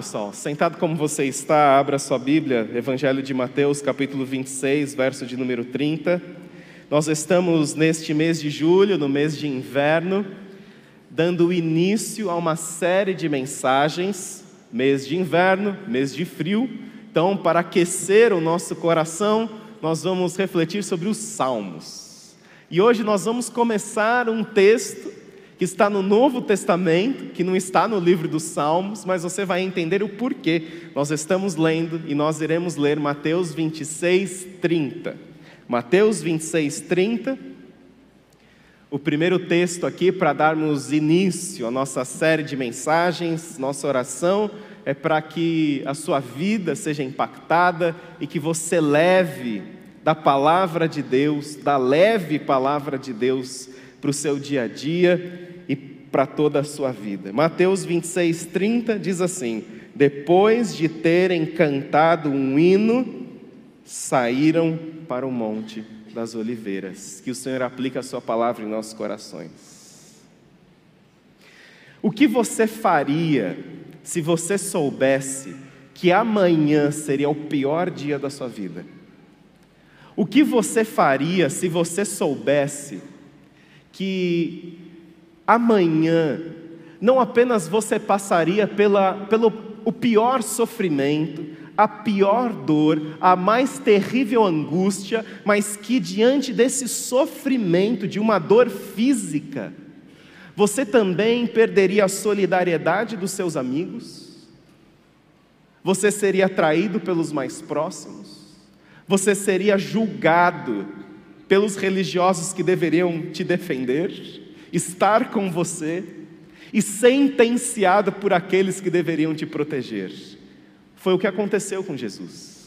Pessoal, sentado como você está, abra sua Bíblia, Evangelho de Mateus, capítulo 26, verso de número 30. Nós estamos neste mês de julho, no mês de inverno, dando início a uma série de mensagens, mês de inverno, mês de frio. Então, para aquecer o nosso coração, nós vamos refletir sobre os Salmos. E hoje nós vamos começar um texto que está no Novo Testamento, que não está no livro dos Salmos, mas você vai entender o porquê. Nós estamos lendo e nós iremos ler Mateus 26, 30. Mateus 26, 30. O primeiro texto aqui para darmos início à nossa série de mensagens, nossa oração é para que a sua vida seja impactada e que você leve da palavra de Deus, da leve palavra de Deus para o seu dia a dia para toda a sua vida. Mateus 26, 30 diz assim: Depois de terem cantado um hino, saíram para o Monte das Oliveiras. Que o Senhor aplique a Sua palavra em nossos corações. O que você faria se você soubesse que amanhã seria o pior dia da sua vida? O que você faria se você soubesse que amanhã, não apenas você passaria pela, pelo o pior sofrimento, a pior dor, a mais terrível angústia, mas que diante desse sofrimento, de uma dor física, você também perderia a solidariedade dos seus amigos, você seria traído pelos mais próximos, você seria julgado pelos religiosos que deveriam te defender, estar com você e sentenciado por aqueles que deveriam te proteger. Foi o que aconteceu com Jesus.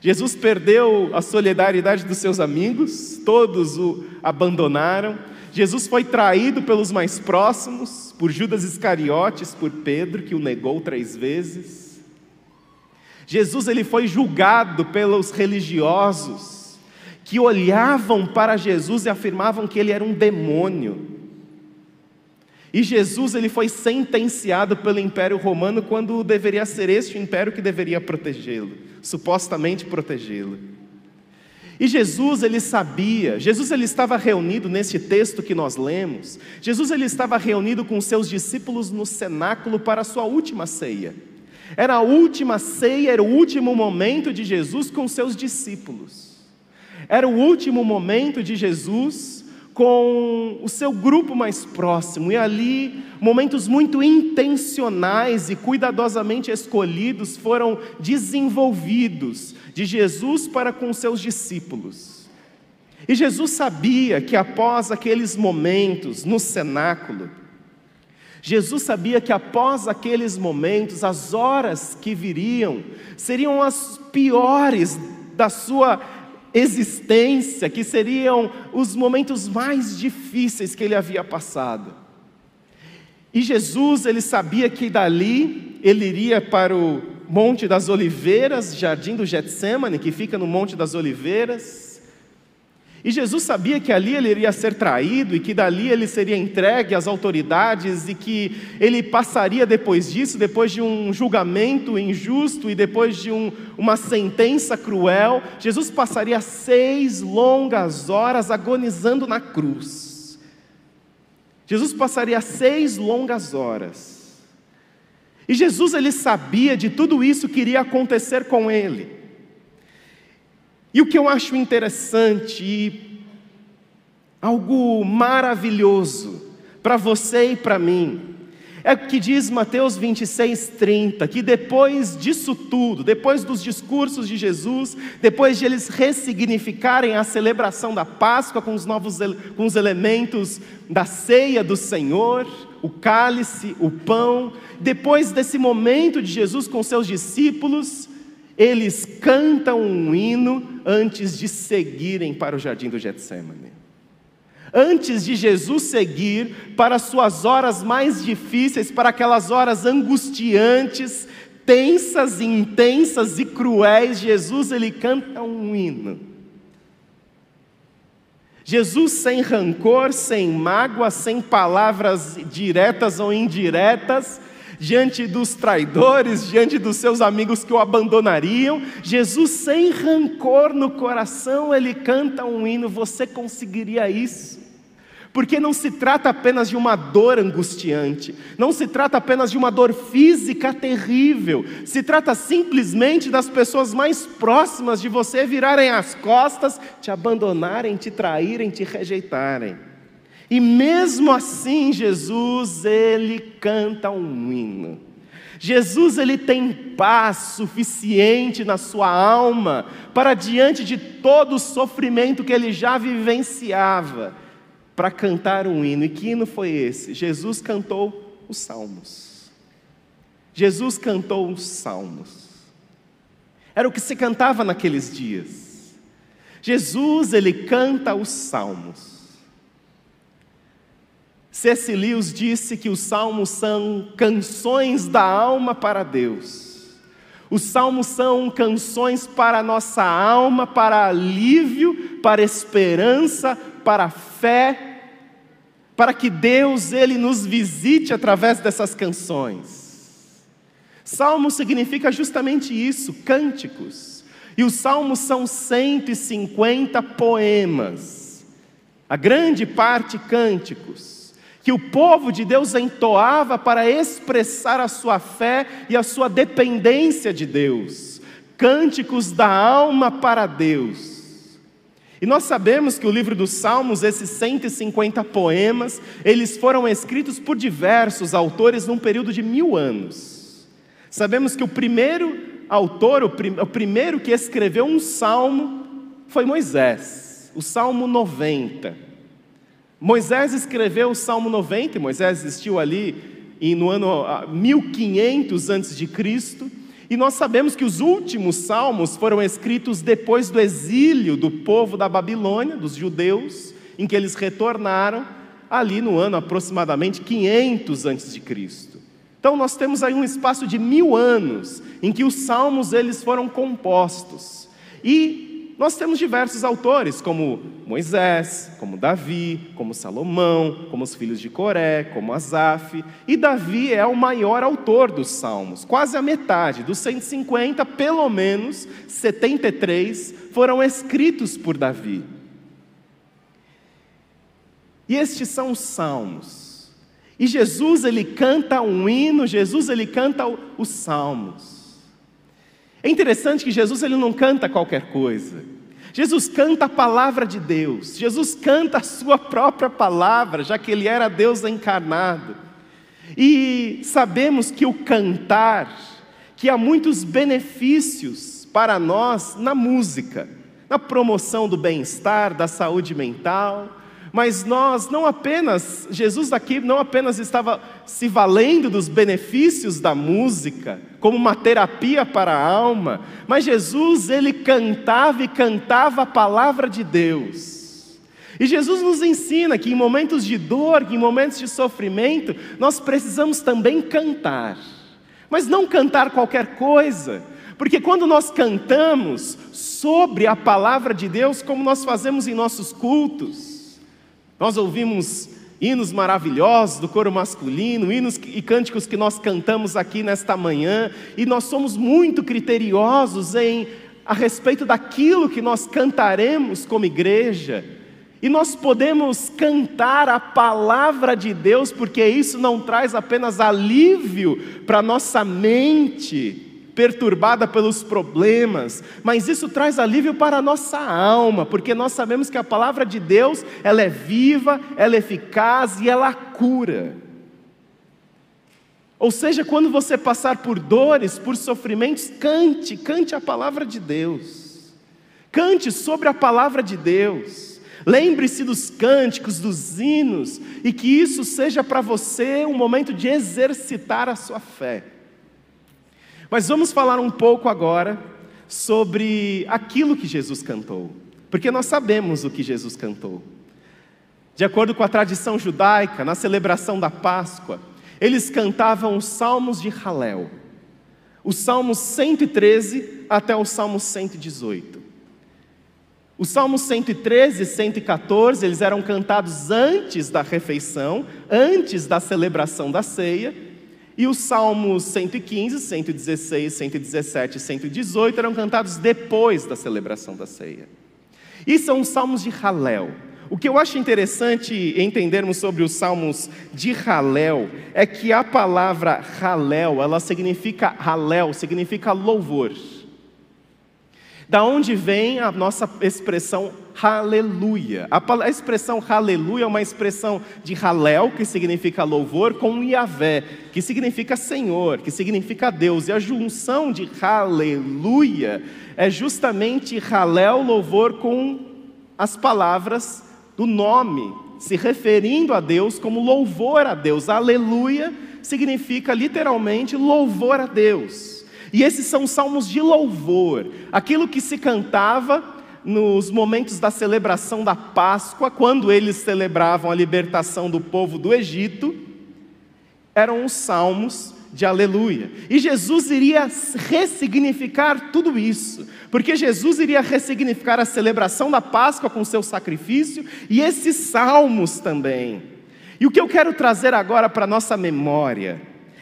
Jesus perdeu a solidariedade dos seus amigos, todos o abandonaram. Jesus foi traído pelos mais próximos, por Judas Iscariotes, por Pedro, que o negou três vezes. Jesus ele foi julgado pelos religiosos, que olhavam para Jesus e afirmavam que ele era um demônio. E Jesus ele foi sentenciado pelo Império Romano quando deveria ser este o império que deveria protegê-lo, supostamente protegê-lo. E Jesus ele sabia, Jesus ele estava reunido nesse texto que nós lemos. Jesus ele estava reunido com seus discípulos no cenáculo para a sua última ceia. Era a última ceia, era o último momento de Jesus com seus discípulos. Era o último momento de Jesus com o seu grupo mais próximo, e ali momentos muito intencionais e cuidadosamente escolhidos foram desenvolvidos de Jesus para com seus discípulos. E Jesus sabia que após aqueles momentos no cenáculo, Jesus sabia que após aqueles momentos, as horas que viriam seriam as piores da sua existência, que seriam os momentos mais difíceis que ele havia passado. E Jesus, ele sabia que dali ele iria para o Monte das Oliveiras, Jardim do Getsemane, que fica no Monte das Oliveiras, e Jesus sabia que ali ele iria ser traído e que dali ele seria entregue às autoridades e que ele passaria depois disso, depois de um julgamento injusto e depois de um, uma sentença cruel, Jesus passaria seis longas horas agonizando na cruz. Jesus passaria seis longas horas. E Jesus ele sabia de tudo isso que iria acontecer com ele. E o que eu acho interessante e algo maravilhoso para você e para mim, é o que diz Mateus 26, 30, que depois disso tudo, depois dos discursos de Jesus, depois de eles ressignificarem a celebração da Páscoa com os novos com os elementos da ceia do Senhor, o cálice, o pão, depois desse momento de Jesus com seus discípulos, eles cantam um hino antes de seguirem para o jardim do Getsemane. Antes de Jesus seguir para as suas horas mais difíceis, para aquelas horas angustiantes, tensas, intensas e cruéis, Jesus ele canta um hino. Jesus sem rancor, sem mágoa, sem palavras diretas ou indiretas, diante dos traidores, diante dos seus amigos que o abandonariam, Jesus, sem rancor no coração, ele canta um hino. Você conseguiria isso? Porque não se trata apenas de uma dor angustiante, não se trata apenas de uma dor física terrível, se trata simplesmente das pessoas mais próximas de você virarem as costas, te abandonarem, te traírem, te rejeitarem. E mesmo assim, Jesus, ele canta um hino. Jesus ele tem paz suficiente na sua alma para diante de todo o sofrimento que ele já vivenciava para cantar um hino. E que hino foi esse? Jesus cantou os salmos. Jesus cantou os salmos. Era o que se cantava naqueles dias. Jesus, ele canta os salmos. C.S. Lewis disse que os salmos são canções da alma para Deus. Os salmos são canções para a nossa alma, para alívio, para esperança, para fé, para que Deus ele nos visite através dessas canções. Salmo significa justamente isso, cânticos. E os salmos são 150 poemas. A grande parte cânticos que o povo de Deus entoava para expressar a sua fé e a sua dependência de Deus. Cânticos da alma para Deus. E nós sabemos que o livro dos Salmos, esses 150 poemas, eles foram escritos por diversos autores num período de mil anos. Sabemos que o primeiro autor, o, prim, o primeiro que escreveu um salmo, foi Moisés, o Salmo 90. Moisés escreveu o Salmo 90, e Moisés existiu ali no ano 1500 antes de Cristo. E nós sabemos que os últimos salmos foram escritos depois do exílio do povo da Babilônia, dos judeus, em que eles retornaram ali no ano aproximadamente 500 antes de Cristo. Então nós temos aí um espaço de mil anos em que os salmos eles foram compostos. E nós temos diversos autores, como Moisés, como Davi, como Salomão, como os filhos de Coré, como Asaf. E Davi é o maior autor dos salmos, quase a metade, dos 150, pelo menos 73 foram escritos por Davi. E estes são os salmos. E Jesus ele canta um hino, Jesus ele canta os salmos. É interessante que Jesus ele não canta qualquer coisa. Jesus canta a palavra de Deus. Jesus canta a sua própria palavra, já que ele era Deus encarnado. E sabemos que o cantar, que há muitos benefícios para nós na música, na promoção do bem-estar, da saúde mental, mas nós não apenas, Jesus aqui não apenas estava se valendo dos benefícios da música, como uma terapia para a alma, mas Jesus, ele cantava e cantava a palavra de Deus. E Jesus nos ensina que em momentos de dor, que em momentos de sofrimento, nós precisamos também cantar. Mas não cantar qualquer coisa, porque quando nós cantamos sobre a palavra de Deus, como nós fazemos em nossos cultos, nós ouvimos hinos maravilhosos do coro masculino, hinos e cânticos que nós cantamos aqui nesta manhã, e nós somos muito criteriosos em a respeito daquilo que nós cantaremos como igreja. E nós podemos cantar a palavra de Deus, porque isso não traz apenas alívio para nossa mente, perturbada pelos problemas, mas isso traz alívio para a nossa alma, porque nós sabemos que a palavra de Deus, ela é viva, ela é eficaz e ela cura. Ou seja, quando você passar por dores, por sofrimentos, cante, cante a palavra de Deus. Cante sobre a palavra de Deus. Lembre-se dos cânticos, dos hinos, e que isso seja para você um momento de exercitar a sua fé. Mas vamos falar um pouco agora sobre aquilo que Jesus cantou, porque nós sabemos o que Jesus cantou. De acordo com a tradição judaica, na celebração da Páscoa, eles cantavam os salmos de Halel, os salmos 113 até o salmo 118. Os salmos 113 e 114, eles eram cantados antes da refeição, antes da celebração da ceia, E os salmos 115, 116, 117 e 118 eram cantados depois da celebração da ceia. E são os salmos de Halel. O que eu acho interessante entendermos sobre os salmos de Halel é que a palavra Halel, ela significa Halel, significa louvor. Da onde vem a nossa expressão aleluia? A expressão aleluia é uma expressão de halel, que significa louvor, com Yahvé, que significa Senhor, que significa Deus. E a junção de aleluia é justamente halel, louvor, com as palavras do nome, se referindo a Deus como louvor a Deus. Aleluia significa literalmente louvor a Deus. E esses são salmos de louvor, aquilo que se cantava nos momentos da celebração da Páscoa, quando eles celebravam a libertação do povo do Egito, eram os salmos de aleluia. E Jesus iria ressignificar tudo isso, porque Jesus iria ressignificar a celebração da Páscoa com seu sacrifício e esses salmos também. E o que eu quero trazer agora para nossa memória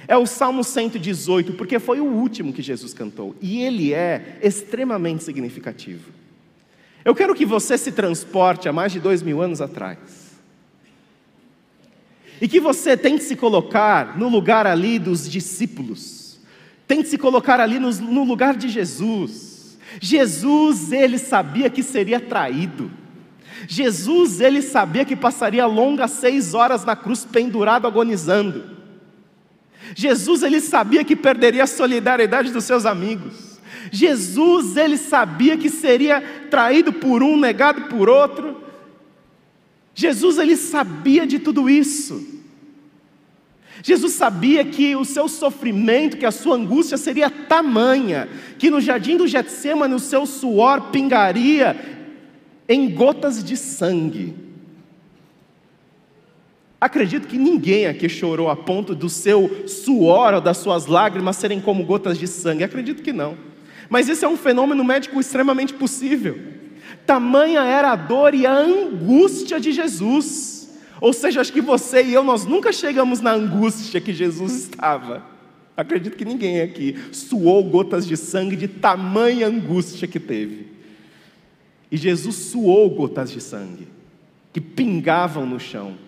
é o Salmo 118, porque foi o último que Jesus cantou, e ele é extremamente significativo. Eu quero que você se transporte a mais de dois mil anos atrás, e que você tente se colocar no lugar ali dos discípulos, tente se colocar ali no, no lugar de Jesus. Jesus, ele sabia que seria traído. Jesus, ele sabia que passaria longas seis horas na cruz pendurado, agonizando. Jesus ele sabia que perderia a solidariedade dos seus amigos. Jesus ele sabia que seria traído por um, negado por outro. Jesus ele sabia de tudo isso. Jesus sabia que o seu sofrimento, que a sua angústia seria tamanha, que no jardim do Getsemane o seu suor pingaria em gotas de sangue. Acredito que ninguém aqui chorou a ponto do seu suor ou das suas lágrimas serem como gotas de sangue. Acredito que não. Mas esse é um fenômeno médico extremamente possível. Tamanha era a dor e a angústia de Jesus. Ou seja, acho que você e eu, nós nunca chegamos na angústia que Jesus estava. Acredito que ninguém aqui suou gotas de sangue de tamanha angústia que teve. E Jesus suou gotas de sangue que pingavam no chão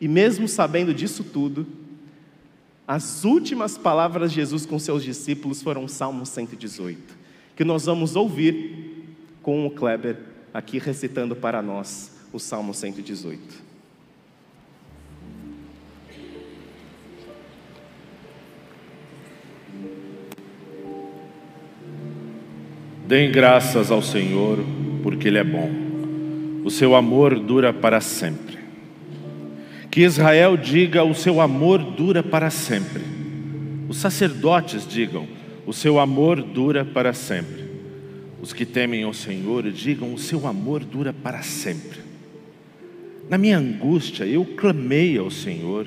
e mesmo sabendo disso tudo, as últimas palavras de Jesus com seus discípulos foram Salmo 118, que nós vamos ouvir com o Kleber aqui recitando para nós o Salmo 118. Deem graças ao Senhor, porque Ele é bom. O seu amor dura para sempre. Que Israel diga: o seu amor dura para sempre. Os sacerdotes digam: o seu amor dura para sempre. Os que temem ao Senhor digam: o seu amor dura para sempre. Na minha angústia eu clamei ao Senhor,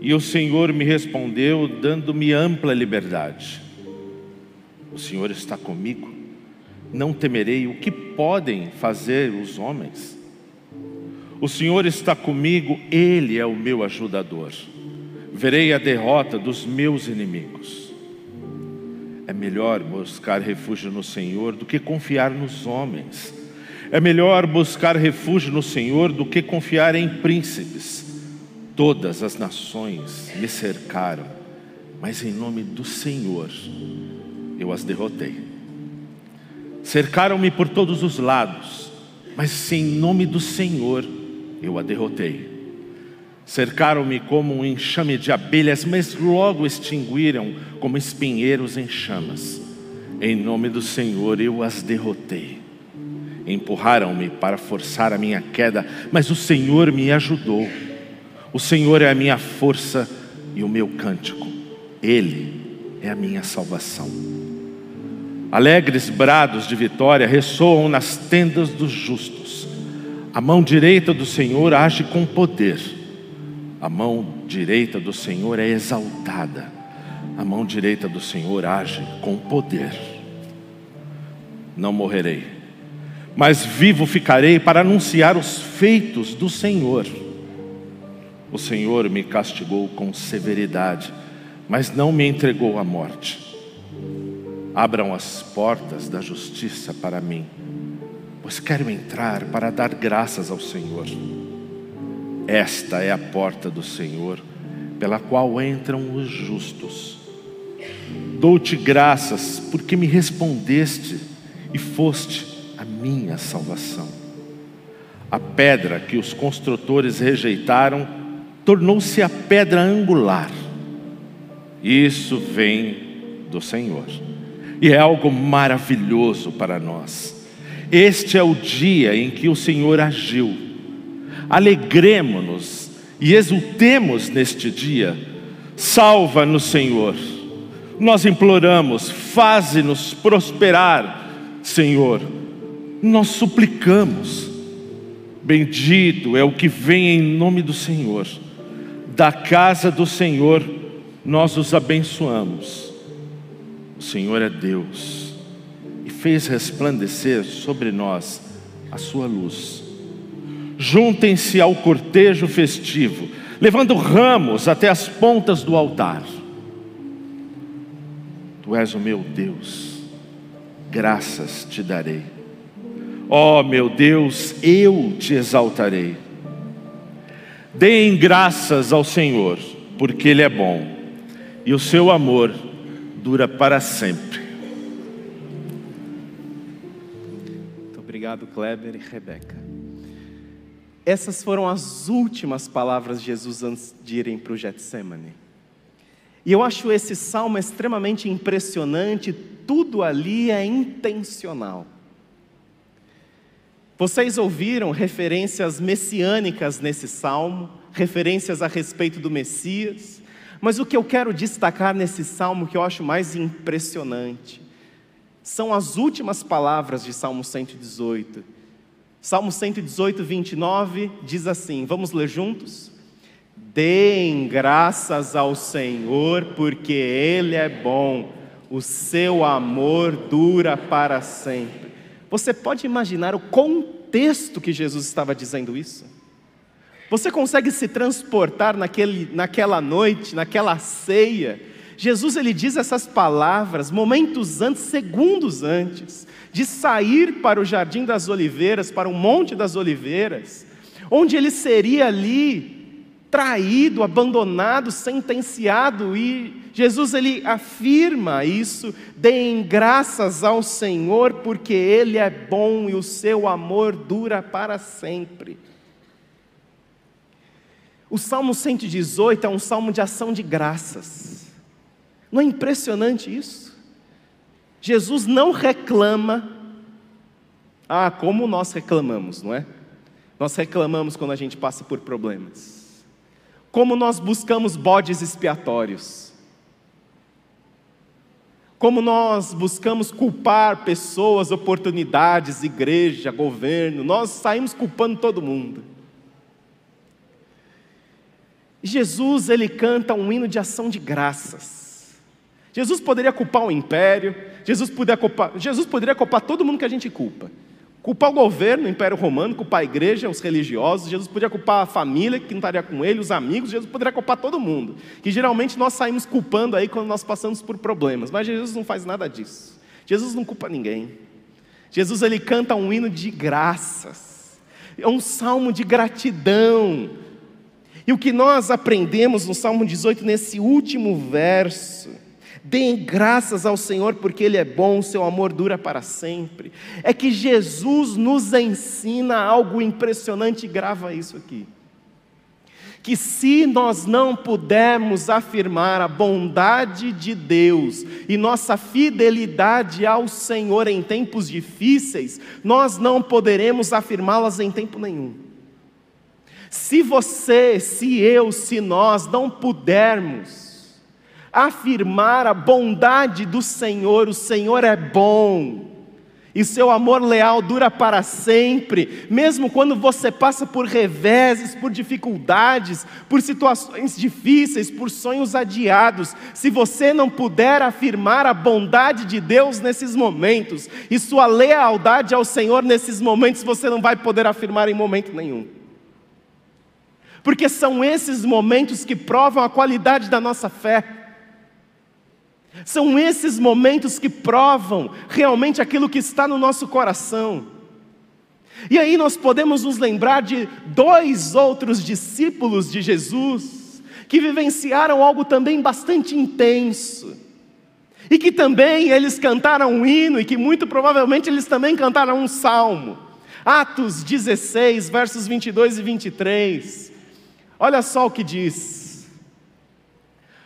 e o Senhor me respondeu, dando-me ampla liberdade. O Senhor está comigo, não temerei o que podem fazer os homens. O Senhor está comigo, Ele é o meu ajudador. Verei a derrota dos meus inimigos. É melhor buscar refúgio no Senhor do que confiar nos homens. É melhor buscar refúgio no Senhor do que confiar em príncipes. Todas as nações me cercaram, mas em nome do Senhor eu as derrotei. Cercaram-me por todos os lados, mas em nome do Senhor eu a derrotei. Cercaram-me como um enxame de abelhas, mas logo extinguiram como espinheiros em chamas. Em nome do Senhor eu as derrotei. Empurraram-me para forçar a minha queda, mas o Senhor me ajudou. O Senhor é a minha força e o meu cântico. Ele é a minha salvação. Alegres brados de vitória ressoam nas tendas dos justos. A mão direita do Senhor age com poder. A mão direita do Senhor é exaltada. A mão direita do Senhor age com poder. Não morrerei, mas vivo ficarei para anunciar os feitos do Senhor. O Senhor me castigou com severidade, mas não me entregou à morte. Abram as portas da justiça para mim, pois quero entrar para dar graças ao Senhor. Esta é a porta do Senhor, pela qual entram os justos. Dou-te graças porque me respondeste e foste a minha salvação. A pedra que os construtores rejeitaram tornou-se a pedra angular. Isso vem do Senhor. E é algo maravilhoso para nós. Este é o dia em que o Senhor agiu. Alegremos-nos e exultemos neste dia. Salva-nos, Senhor. Nós imploramos, faze-nos prosperar, Senhor. Nós suplicamos. Bendito é o que vem em nome do Senhor. Da casa do Senhor nós os abençoamos. O Senhor é Deus fez resplandecer sobre nós a sua luz. Juntem-se ao cortejo festivo, levando ramos até as pontas do altar. Tu és o meu Deus, graças te darei. Ó oh, meu Deus, eu te exaltarei. Deem graças ao Senhor, porque Ele é bom e o seu amor dura para sempre. Obrigado, Kleber e Rebeca. Essas foram as últimas palavras de Jesus antes de irem para o Getsemane. E eu acho esse salmo extremamente impressionante, tudo ali é intencional. Vocês ouviram referências messiânicas nesse salmo, referências a respeito do Messias, mas o que eu quero destacar nesse salmo que eu acho mais impressionante são as últimas palavras de Salmo 118. Salmo 118, 29 diz assim: vamos ler juntos? Deem graças ao Senhor, porque Ele é bom, o seu amor dura para sempre. Você pode imaginar o contexto que Jesus estava dizendo isso? Você consegue se transportar naquele, naquela noite, naquela ceia? Jesus ele diz essas palavras momentos antes, segundos antes, de sair para o jardim das oliveiras, para o monte das oliveiras, onde ele seria ali traído, abandonado, sentenciado, e Jesus ele afirma isso: deem graças ao Senhor, porque Ele é bom e o seu amor dura para sempre. O Salmo 118 é um salmo de ação de graças. Não é impressionante isso? Jesus não reclama. Ah, como nós reclamamos, não é? Nós reclamamos quando a gente passa por problemas. Como nós buscamos bodes expiatórios. Como nós buscamos culpar pessoas, oportunidades, igreja, governo, nós saímos culpando todo mundo. Jesus ele canta um hino de ação de graças. Jesus poderia culpar o império, Jesus poderia culpar, Jesus poderia culpar todo mundo que a gente culpa. Culpar o governo, o Império Romano, culpar a igreja, os religiosos, Jesus poderia culpar a família que não estaria com ele, os amigos, Jesus poderia culpar todo mundo. Que geralmente nós saímos culpando aí quando nós passamos por problemas, mas Jesus não faz nada disso. Jesus não culpa ninguém. Jesus ele canta um hino de graças. É um salmo de gratidão e o que nós aprendemos no Salmo 18, nesse último verso, deem graças ao Senhor porque Ele é bom, seu amor dura para sempre, é que Jesus nos ensina algo impressionante, grava isso aqui. Que se nós não pudermos afirmar a bondade de Deus e nossa fidelidade ao Senhor em tempos difíceis, nós não poderemos afirmá-las em tempo nenhum. Se você, se eu, se nós não pudermos afirmar a bondade do Senhor, o Senhor é bom, e seu amor leal dura para sempre, mesmo quando você passa por reveses, por dificuldades, por situações difíceis, por sonhos adiados, se você não puder afirmar a bondade de Deus nesses momentos e sua lealdade ao Senhor nesses momentos, você não vai poder afirmar em momento nenhum porque são esses momentos que provam a qualidade da nossa fé. São esses momentos que provam realmente aquilo que está no nosso coração. E aí nós podemos nos lembrar de dois outros discípulos de Jesus que vivenciaram algo também bastante intenso. E que também eles cantaram um hino e que muito provavelmente eles também cantaram um salmo. Atos 16, versos 22 e 23. Olha só o que diz.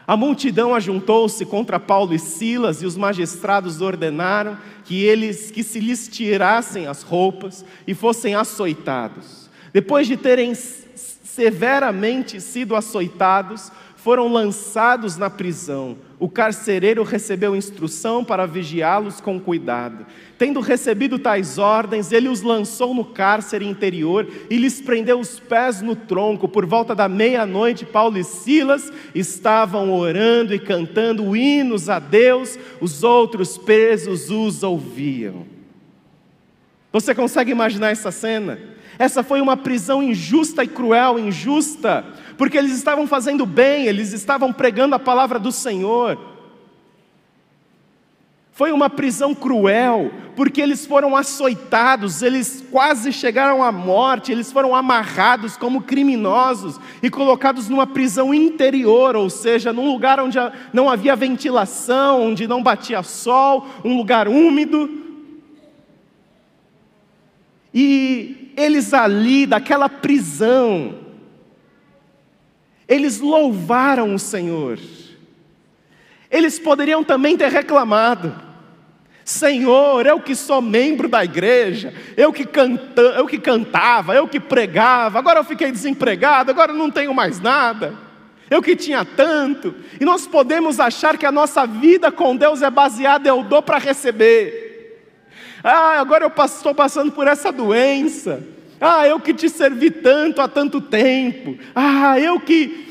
A multidão ajuntou-se contra Paulo e Silas e os magistrados ordenaram que eles que se lhes tirassem as roupas e fossem açoitados. Depois de terem severamente sido açoitados, foram lançados na prisão. O carcereiro recebeu instrução para vigiá-los com cuidado. Tendo recebido tais ordens, ele os lançou no cárcere interior e lhes prendeu os pés no tronco. Por volta da meia-noite, Paulo e Silas estavam orando e cantando hinos a Deus, os outros presos os ouviam. Você consegue imaginar essa cena? Essa foi uma prisão injusta e cruel, injusta, porque eles estavam fazendo bem, eles estavam pregando a palavra do Senhor. Foi uma prisão cruel, porque eles foram açoitados, eles quase chegaram à morte, eles foram amarrados como criminosos e colocados numa prisão interior, ou seja, num lugar onde não havia ventilação, onde não batia sol, um lugar úmido. E eles ali, daquela prisão, eles louvaram o Senhor. Eles poderiam também ter reclamado: Senhor, eu que sou membro da igreja, eu que, canta, eu que cantava, eu que pregava, agora eu fiquei desempregado, agora não tenho mais nada. Eu que tinha tanto. E nós podemos achar que a nossa vida com Deus é baseada eu dou para receber. Ah, agora eu estou passando por essa doença. Ah, eu que te servi tanto há tanto tempo. Ah, eu que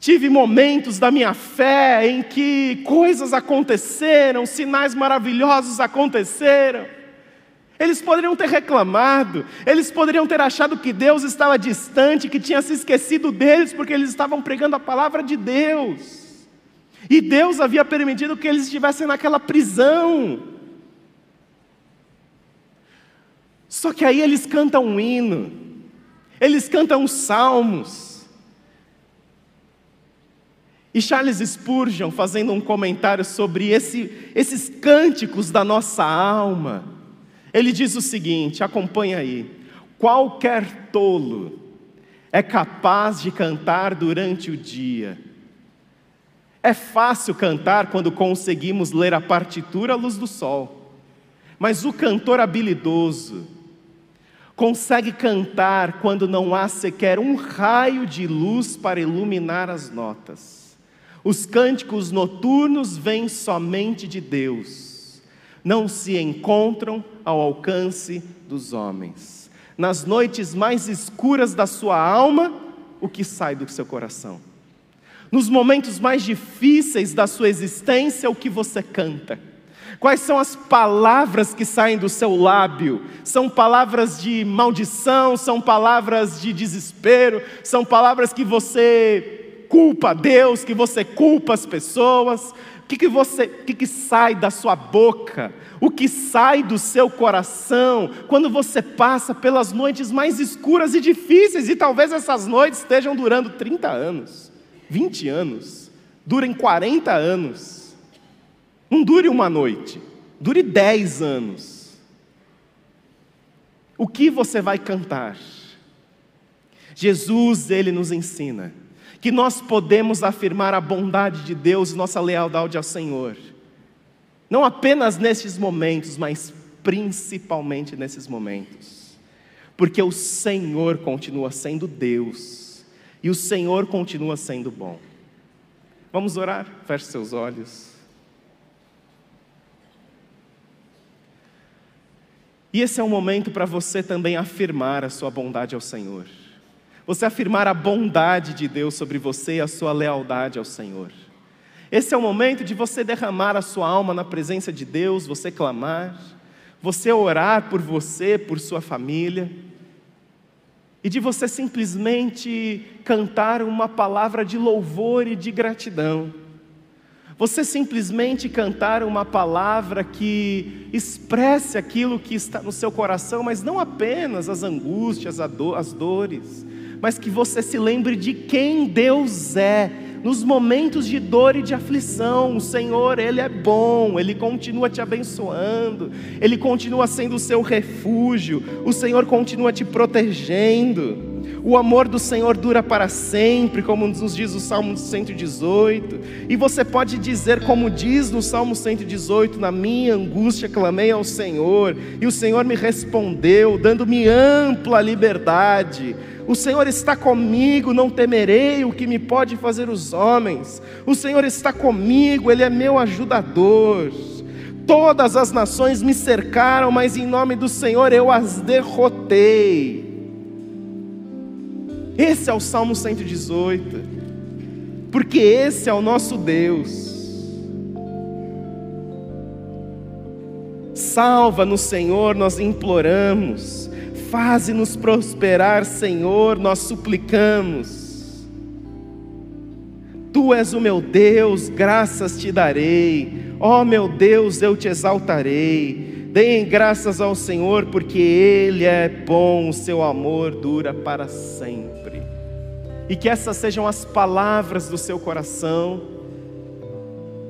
tive momentos da minha fé em que coisas aconteceram, sinais maravilhosos aconteceram. Eles poderiam ter reclamado, eles poderiam ter achado que Deus estava distante, que tinha se esquecido deles, porque eles estavam pregando a palavra de Deus. E Deus havia permitido que eles estivessem naquela prisão. Só que aí eles cantam um hino, eles cantam salmos. E Charles Spurgeon, fazendo um comentário sobre esse, esses cânticos da nossa alma, ele diz o seguinte: acompanha aí. Qualquer tolo é capaz de cantar durante o dia. É fácil cantar quando conseguimos ler a partitura à luz do sol, mas o cantor habilidoso, consegue cantar quando não há sequer um raio de luz para iluminar as notas. Os cânticos noturnos vêm somente de Deus, não se encontram ao alcance dos homens. Nas noites mais escuras da sua alma, o que sai do seu coração? Nos momentos mais difíceis da sua existência, o que você canta? Quais são as palavras que saem do seu lábio? São palavras de maldição, são palavras de desespero, são palavras que você culpa Deus, que você culpa as pessoas. O que, que, você, o que, que sai da sua boca? O que sai do seu coração quando você passa pelas noites mais escuras e difíceis? E talvez essas noites estejam durando 30 anos, 20 anos, durem 40 anos. Não dure uma noite, dure dez anos. O que você vai cantar? Jesus, ele nos ensina que nós podemos afirmar a bondade de Deus e nossa lealdade ao Senhor, não apenas nesses momentos, mas principalmente nesses momentos, porque o Senhor continua sendo Deus e o Senhor continua sendo bom. Vamos orar? Feche seus olhos. E esse é um momento para você também afirmar a sua bondade ao Senhor. Você afirmar a bondade de Deus sobre você e a sua lealdade ao Senhor. Esse é o momento de você derramar a sua alma na presença de Deus, você clamar, você orar por você, por sua família, e de você simplesmente cantar uma palavra de louvor e de gratidão. Você simplesmente cantar uma palavra que expresse aquilo que está no seu coração, mas não apenas as angústias, as dores, mas que você se lembre de quem Deus é. Nos momentos de dor e de aflição, o Senhor, Ele é bom, Ele continua te abençoando, Ele continua sendo o seu refúgio, o Senhor continua te protegendo. O amor do Senhor dura para sempre, como nos diz o Salmo 118. E você pode dizer, como diz no Salmo 118: Na minha angústia clamei ao Senhor, e o Senhor me respondeu, dando-me ampla liberdade. O Senhor está comigo, não temerei o que me pode fazer os homens. O Senhor está comigo, Ele é meu ajudador. Todas as nações me cercaram, mas em nome do Senhor eu as derrotei. Esse é o Salmo 118, porque esse é o nosso Deus. Salva no Senhor, nós imploramos. Faze-nos prosperar, Senhor, nós suplicamos. Tu és o meu Deus, graças te darei. Ó oh, meu Deus, eu te exaltarei. Deem graças ao Senhor, porque Ele é bom, o seu amor dura para sempre. E que essas sejam as palavras do seu coração,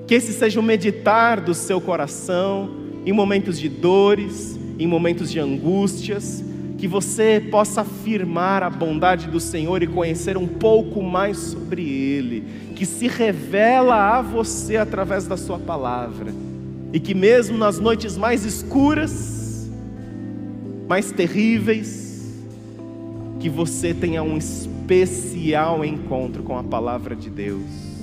que esse seja o meditar do seu coração em momentos de dores, em momentos de angústias, que você possa afirmar a bondade do Senhor e conhecer um pouco mais sobre Ele, que se revela a você através da Sua palavra e que mesmo nas noites mais escuras, mais terríveis, que você tenha um especial encontro com a palavra de Deus